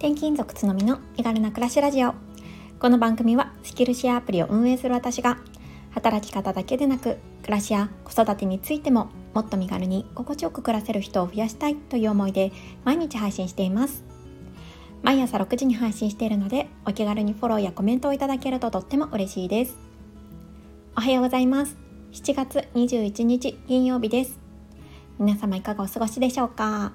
転勤族つのみの身軽な暮らしラジオ。この番組はスキルシェアアプリを運営する私が働き方だけでなく暮らしや子育てについてももっと身軽に心地よく暮らせる人を増やしたいという思いで毎日配信しています。毎朝6時に配信しているのでお気軽にフォローやコメントをいただけるととっても嬉しいです。おはようございます。7月21日金曜日です。皆様いかがお過ごしでしょうか？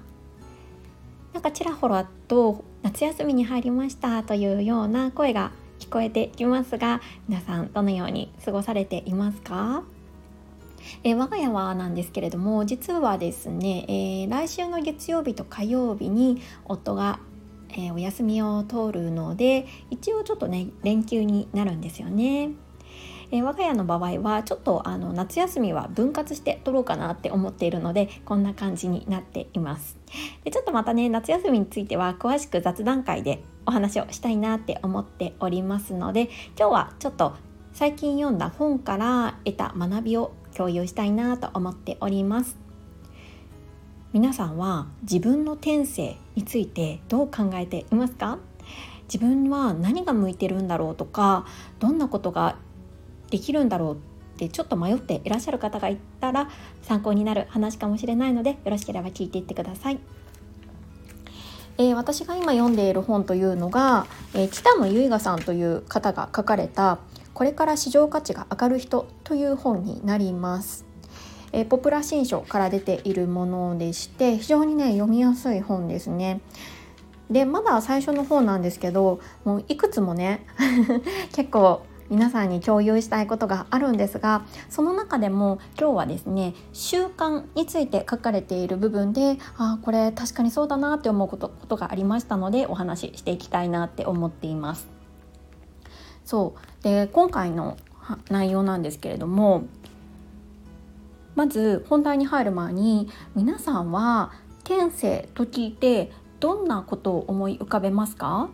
なんかちらほらと夏休みに入りましたというような声が聞こえてきますが皆さんどのように過ごされていますか？え、我が家はなんですけれども実はですね、えー、来週の月曜日と火曜日に夫が、えー、お休みを通るので一応ちょっとね連休になるんですよね。えー、我が家の場合はちょっとあの夏休みは分割して取ろうかなって思っているのでこんな感じになっています。でちょっとまたね夏休みについては詳しく雑談会でお話をしたいなって思っておりますので今日はちょっと最近読んだ本から得た学びを共有したいなと思っております。皆さんは自分の天性についてどう考えていますか？自分は何が向いてるんだろうとかどんなことができるんだろうってちょっと迷っていらっしゃる方がいたら参考になる話かもしれないのでよろしければ聞いていってください。えー、私が今読んでいる本というのが、えー、北野由賀さんという方が書かれた「これから市場価値が上がる人」という本になります。えー、ポプラ新書から出ているものでして非常にね読みやすい本ですね。でまだ最初の方なんですけどもういくつもね 結構皆さんに共有したいことがあるんですがその中でも今日はですね習慣について書かれている部分でああこれ確かにそうだなって思うことことがありましたのでお話ししていきたいなって思っています。そうで今回の内容なんですけれどもまず本題に入る前に皆さんは天性と聞いてどんなことを思い浮かべますか？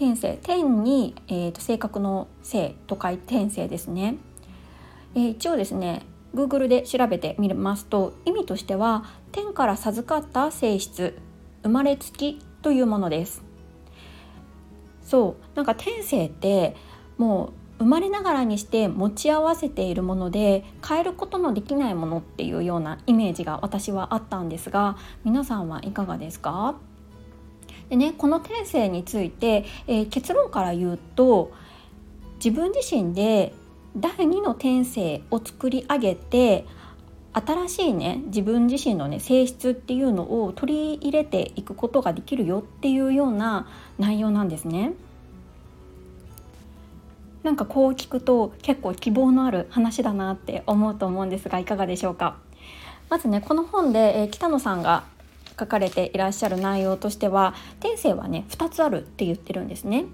天性天に、えーと、性格の性と書いて天性ですね、えー、一応ですね Google で調べてみますと意味としては天から授かった性質生まれつきというものです。そうなんか天性ってもう生まれながらにして持ち合わせているもので変えることのできないものっていうようなイメージが私はあったんですが皆さんはいかがですか？でねこの天性について、えー、結論から言うと自分自身で第2の天性を作り上げて新しいね自分自身のね性質っていうのを取り入れていくことができるよっていうような内容なんですね。なんかこう聞くと結構希望のある話だなって思うと思うんですがいかがでしょうか？まずねこの本で、えー、北野さんが書かれていらっしゃる内容としては天性はね2つあるって言ってるんですね。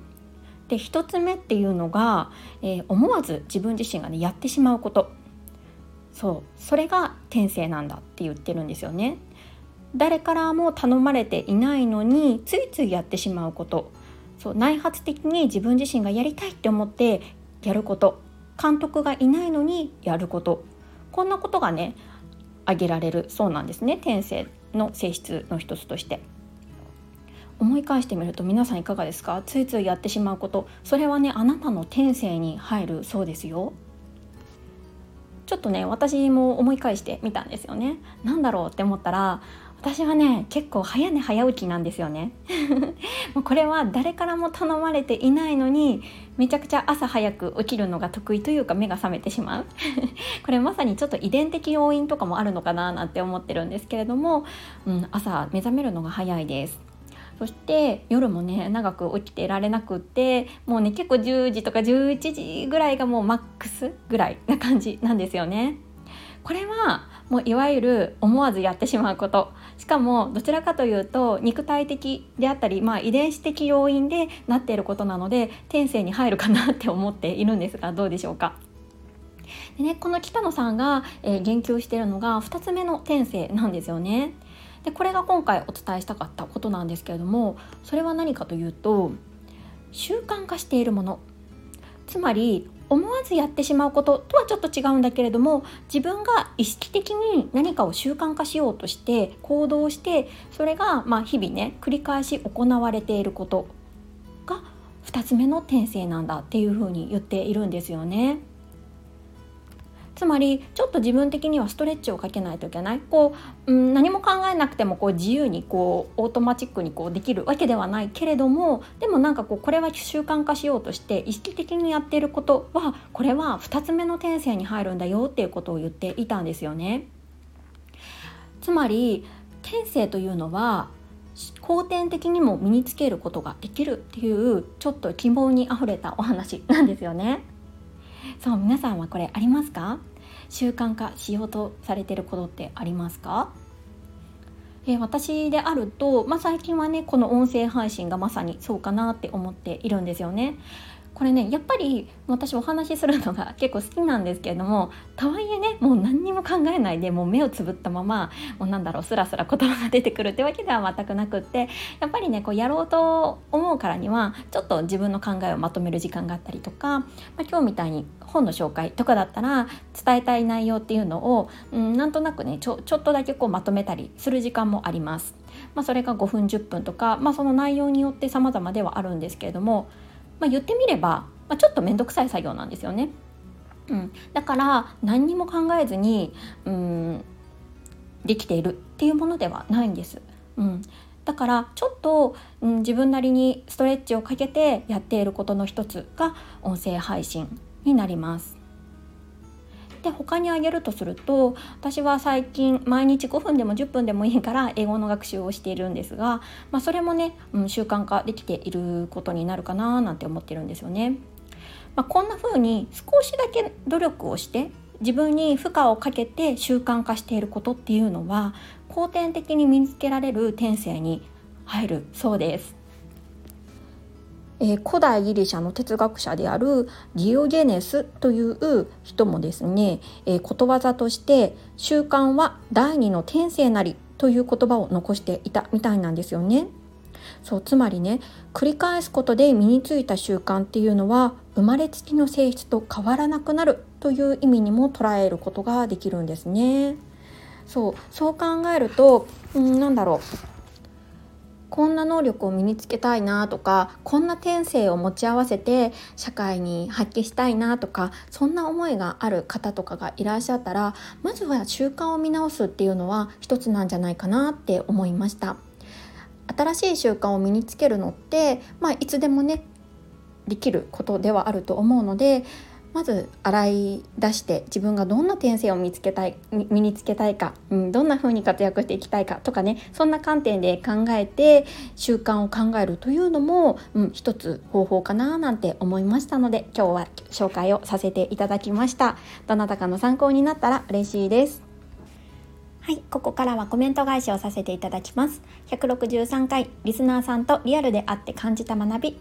で1つ目っていうのが、えー、思わず自分自身がねやってしまうこと。そう。それが天性なんだって言ってるんですよね。誰からも頼まれていないのについついやってしまうこと。そう。内発的に自分自身がやりたいって思ってやること。監督がいないのにやること。こんなことがね挙げられるそうなんですね天性。の性質の一つとして。思い返してみると皆さんいかがですか？ついついやってしまうこと。それはねあなたの天性に入るそうですよ。ちょっとね私も思い返してみたんですよね。何だろうって思ったら私はね結構早寝早起きなんですよね。もうこれは誰からも頼まれていないのにめちゃくちゃ朝早く起きるのが得意というか目が覚めてしまう。これまさにちょっと遺伝的要因とかもあるのかななんて思ってるんですけれども、うん、朝目覚めるのが早いです。そして夜もね長く起きてられなくってもうね結構10時とか11時ぐらいがもうマックスぐらいな感じなんですよね。これはもういわゆる思わずやってしまうこと。しかもどちらかというと肉体的であったり、まあ、遺伝子的要因でなっていることなので天性に入るかなって思っているんですがどうでしょうか。でね、この北野さんが、えー、言及しているのが2つ目の天性なんですよね。でこれが今回お伝えしたかったことなんですけれどもそれは何かというと習慣化しているもの。つまり思わずやってしまうこととはちょっと違うんだけれども自分が意識的に何かを習慣化しようとして行動してそれがま日々ね繰り返し行われていることが2つ目の天性なんだっていうふうに言っているんですよね。つまりちょっと自分的にはストレッチをかけないといけないこう、うん、何も考えなくてもこう自由にこうオートマチックにこうできるわけではないけれどもでもなんかこうこれは習慣化しようとして意識的にやっていることはこれは2つ目の天性に入るんだよっていうことを言っていたんですよね。つまり天性というのは後天的にも身につけることができるっていうちょっと希望にあふれたお話なんですよね。そう皆さんはこれありますか？習慣化しようとされてることってありますか？え私であると、まあ、最近はねこの音声配信がまさにそうかなって思っているんですよね。これねやっぱり私お話しするのが結構好きなんですけれどもとはいえねもう何にも考えないでもう目をつぶったままもうなんだろうスラスラ言葉が出てくるってわけでは全くなくってやっぱりねこうやろうと思うからにはちょっと自分の考えをまとめる時間があったりとか、まあ、今日みたいに本の紹介とかだったら伝えたい内容っていうのを、うん、なんとなくねちょちょっとだけこうまとめたりする時間もあります。まあ、それが5分10分とか、まあ、その内容によって様々ではあるんですけれどもまあ、言ってみれば、まあ、ちょっと面倒くさい作業なんですよね。うん、だから何にも考えずにうんできているっていうものではないんです。うん、だからちょっと、うん、自分なりにストレッチをかけてやっていることの一つが音声配信になります。で他にあげるとすると私は最近毎日5分でも10分でもいいから英語の学習をしているんですが、まあ、それもね、うん、習慣化できていることになるかななんて思ってるんですよね。まあ、こんな風に少しだけ努力をして自分に負荷をかけて習慣化していることっていうのは後天的に身につけられる天性に入るそうです。えー、古代ギリシャの哲学者であるディオゲネスという人もですね、えー、ことわざとして「習慣は第二の天性なり」という言葉を残していたみたいなんですよね。そうつまりね繰り返すことで身についた習慣っていうのは生まれつきの性質と変わらなくなるという意味にも捉えることができるんですね。そうそう考えると、うん、なんだろうこんな能力を身につけたいなとかこんな天性を持ち合わせて社会に発揮したいなとかそんな思いがある方とかがいらっしゃったらまずは習慣を見直すっていうのは一つなんじゃないかなって思いました。新しい習慣を身につけるのって、まあ、いつでもねできることではあると思うのでまず洗い出して自分がどんな転生を見つけたい身につけたいか、うん、どんな風に活躍していきたいかとかねそんな観点で考えて習慣を考えるというのも、うん、一つ方法かななんて思いましたので今日は紹介をさせていただきましたどなたかの参考になったら嬉しいですはい、ここからはコメント返しをさせていただきます。163回、リスナーさんとリアルで会って感じた学び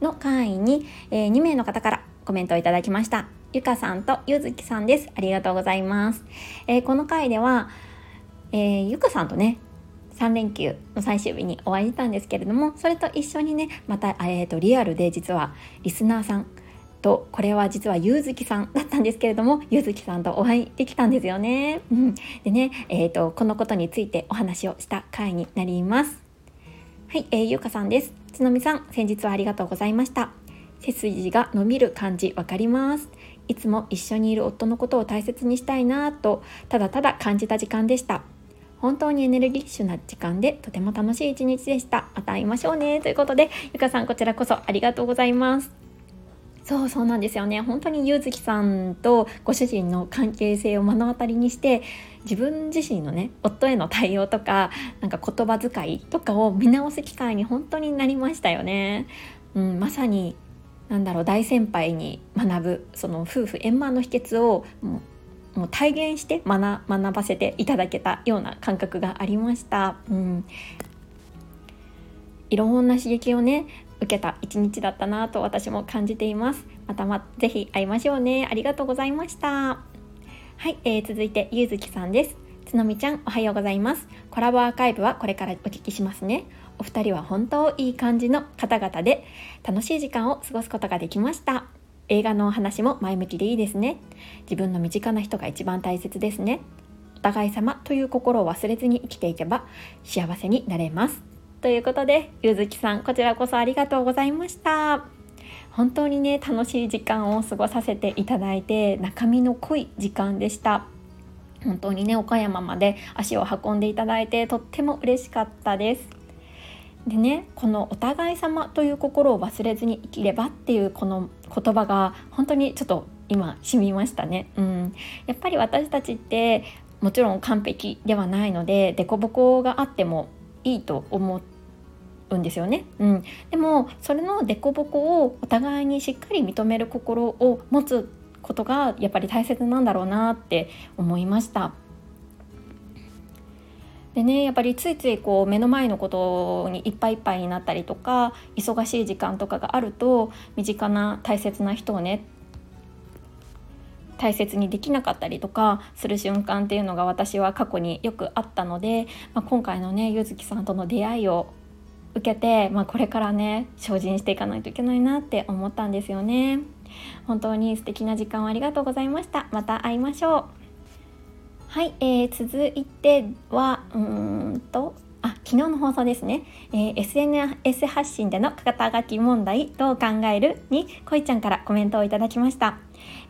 の会員に、えー、2名の方からコメントをいただきました。ゆかさんとゆずきさんです。ありがとうございます。えー、この回では、えー、ゆかさんとね、3連休の最終日にお会いしたんですけれども、それと一緒にね、また、えーと、リアルで実はリスナーさんと、これは実はゆうずきさんだったんですけれども、ゆうずきさんとお会いできたんですよね。うん、でね、えーと、このことについてお話をした回になります。はい、えー、ゆうかさんです。つのみさん、先日はありがとうございました。背筋が伸びる感じわかります。いつも一緒にいる夫のことを大切にしたいなとただただ感じた時間でした。本当にエネルギッシュな時間でとても楽しい一日でした。また会いましょうね。ということでゆかさんこちらこそありがとうございます。そうそうなんですよね。本当にゆうずきさんとご主人の関係性を目の当たりにして自分自身のね夫への対応とかなんか言葉遣いとかを見直す機会に本当になりましたよね、うん、まさになんだろう大先輩に学ぶその夫婦円満の秘訣をもうもう体現して学学ばせていただけたような感覚がありました。うん、いろんな刺激をね受けた一日だったなと私も感じています。またまぜひ会いましょうね。ありがとうございました。はい、えー、続いてゆうずきさんです。つのみちゃんおはようございます。コラボアーカイブはこれからお聞きしますね。お二人は本当いい感じの方々で楽しい時間を過ごすことができました。映画のお話も前向きでいいですね。自分の身近な人が一番大切ですね。お互い様という心を忘れずに生きていけば幸せになれます。ということでゆずきさんこちらこそありがとうございました。本当にね楽しい時間を過ごさせていただいて中身の濃い時間でした。本当にね岡山まで足を運んでいただいてとっても嬉しかったです。でねこの「お互い様という心を忘れずに生きれば」っていうこの言葉が本当にちょっと今染みましたね。うん、やっぱり私たちってもちろん完璧ではないので凸凹があってもいいと思うんですよね、うん、でもそれの凸凹をお互いにしっかり認める心を持つことがやっぱり大切なんだろうなって思いました。でねやっぱりついついこう目の前のことにいっぱいいっぱいになったりとか忙しい時間とかがあると身近な大切な人をね大切にできなかったりとかする瞬間っていうのが私は過去によくあったので、まあ、今回のねゆずきさんとの出会いを受けて、まあ、これからね精進していかないといけないなって思ったんですよね。本当に素敵な時間をありがとうございました。また会いましょう。はい、えー、続いてはうんとあ昨日の放送ですね、えー、SNS 発信での肩書き問題どう考える？にこいちゃんからコメントをいただきました、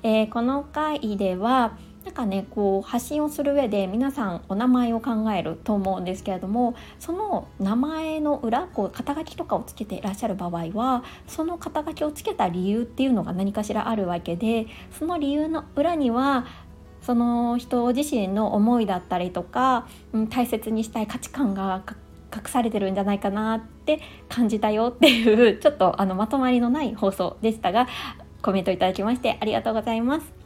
えー、この回ではなんかねこう発信をする上で皆さんお名前を考えると思うんですけれどもその名前の裏こう肩書きとかをつけていらっしゃる場合はその肩書きをつけた理由っていうのが何かしらあるわけでその理由の裏にはその人自身の思いだったりとか、うん、大切にしたい価値観が隠されてるんじゃないかなって感じたよっていうちょっとあのまとまりのない放送でしたがコメントいただきましてありがとうございます。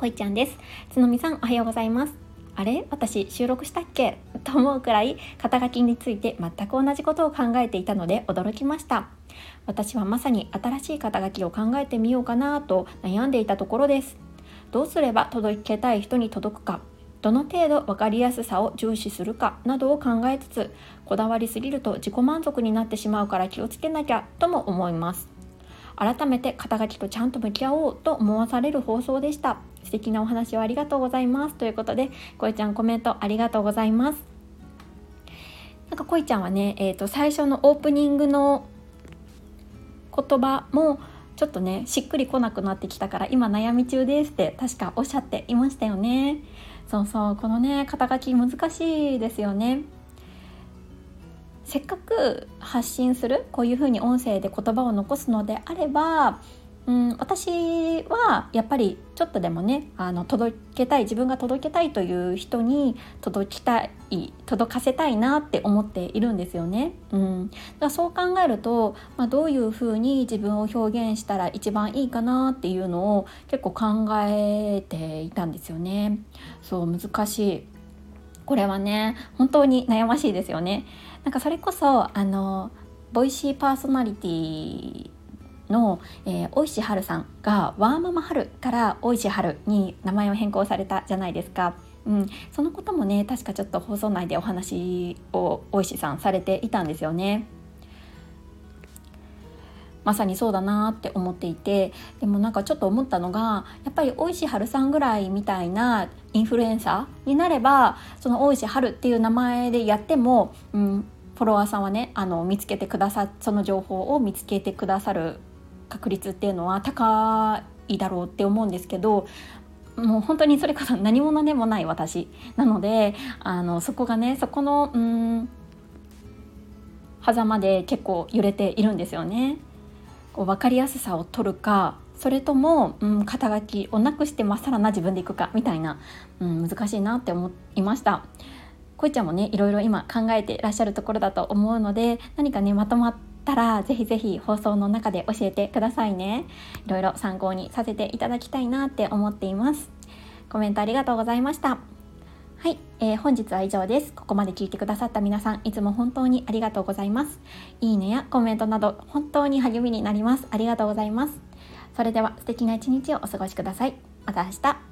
こいちゃんです。つのみさんおはようございます。あれ？私収録したっけ？と思うくらい肩書きについて全く同じことを考えていたので驚きました。私はまさに新しい肩書きを考えてみようかなと悩んでいたところです。どうすれば届けたい人に届くか？どの程度分かりやすさを重視するか？などを考えつつこだわりすぎると自己満足になってしまうから気をつけなきゃとも思います。改めて肩書きとちゃんと向き合おうと思わされる放送でした。素敵なお話をありがとうございます。ということでこいちゃんコメントありがとうございます。なんかこいちゃんはね、えーと最初のオープニングの言葉もちょっとねしっくりこなくなってきたから今悩み中ですって確かおっしゃっていましたよね。そうそうこのね肩書き難しいですよね。せっかく発信するこういうふうに音声で言葉を残すのであればうん、私はやっぱりちょっとでもねあの届けたい自分が届けたいという人に届きたい届かせたいなって思っているんですよね。うん、だからそう考えると、まあ、どういうふうに自分を表現したら一番いいかなっていうのを結構考えていたんですよね。そう難しいこれはね本当に悩ましいですよね。なんかそれこそあのボイシーパーソナリティの、えー、大石春さんがワーママ春から大石春に名前を変更されたじゃないですか。うん、そのこともね確かちょっと放送内でお話を大石さんされていたんですよね。まさにそうだなって思っていてでもなんかちょっと思ったのがやっぱり大石春さんぐらいみたいなインフルエンサーになればその大石春っていう名前でやっても、うん、フォロワーさんはねあの見つけてくださその情報を見つけてくださる確率っていうのは高いだろうって思うんですけどもう本当にそれこそ何者でもない私なのであのそこがねそこのうん狭間で結構揺れているんですよね。こう分かりやすさを取るかそれとも、うん、肩書きをなくしてまっさらな自分でいくかみたいな、うん、難しいなって思いました。こいちゃんもねいろいろ今考えていらっしゃるところだと思うので何かねまとまったらぜひぜひ放送の中で教えてくださいね。いろいろ参考にさせていただきたいなって思っています。コメントありがとうございました。はい、えー、本日は以上です。ここまで聞いてくださった皆さんいつも本当にありがとうございます。いいねやコメントなど本当に励みになります。ありがとうございます。それでは素敵な一日をお過ごしください。また明日。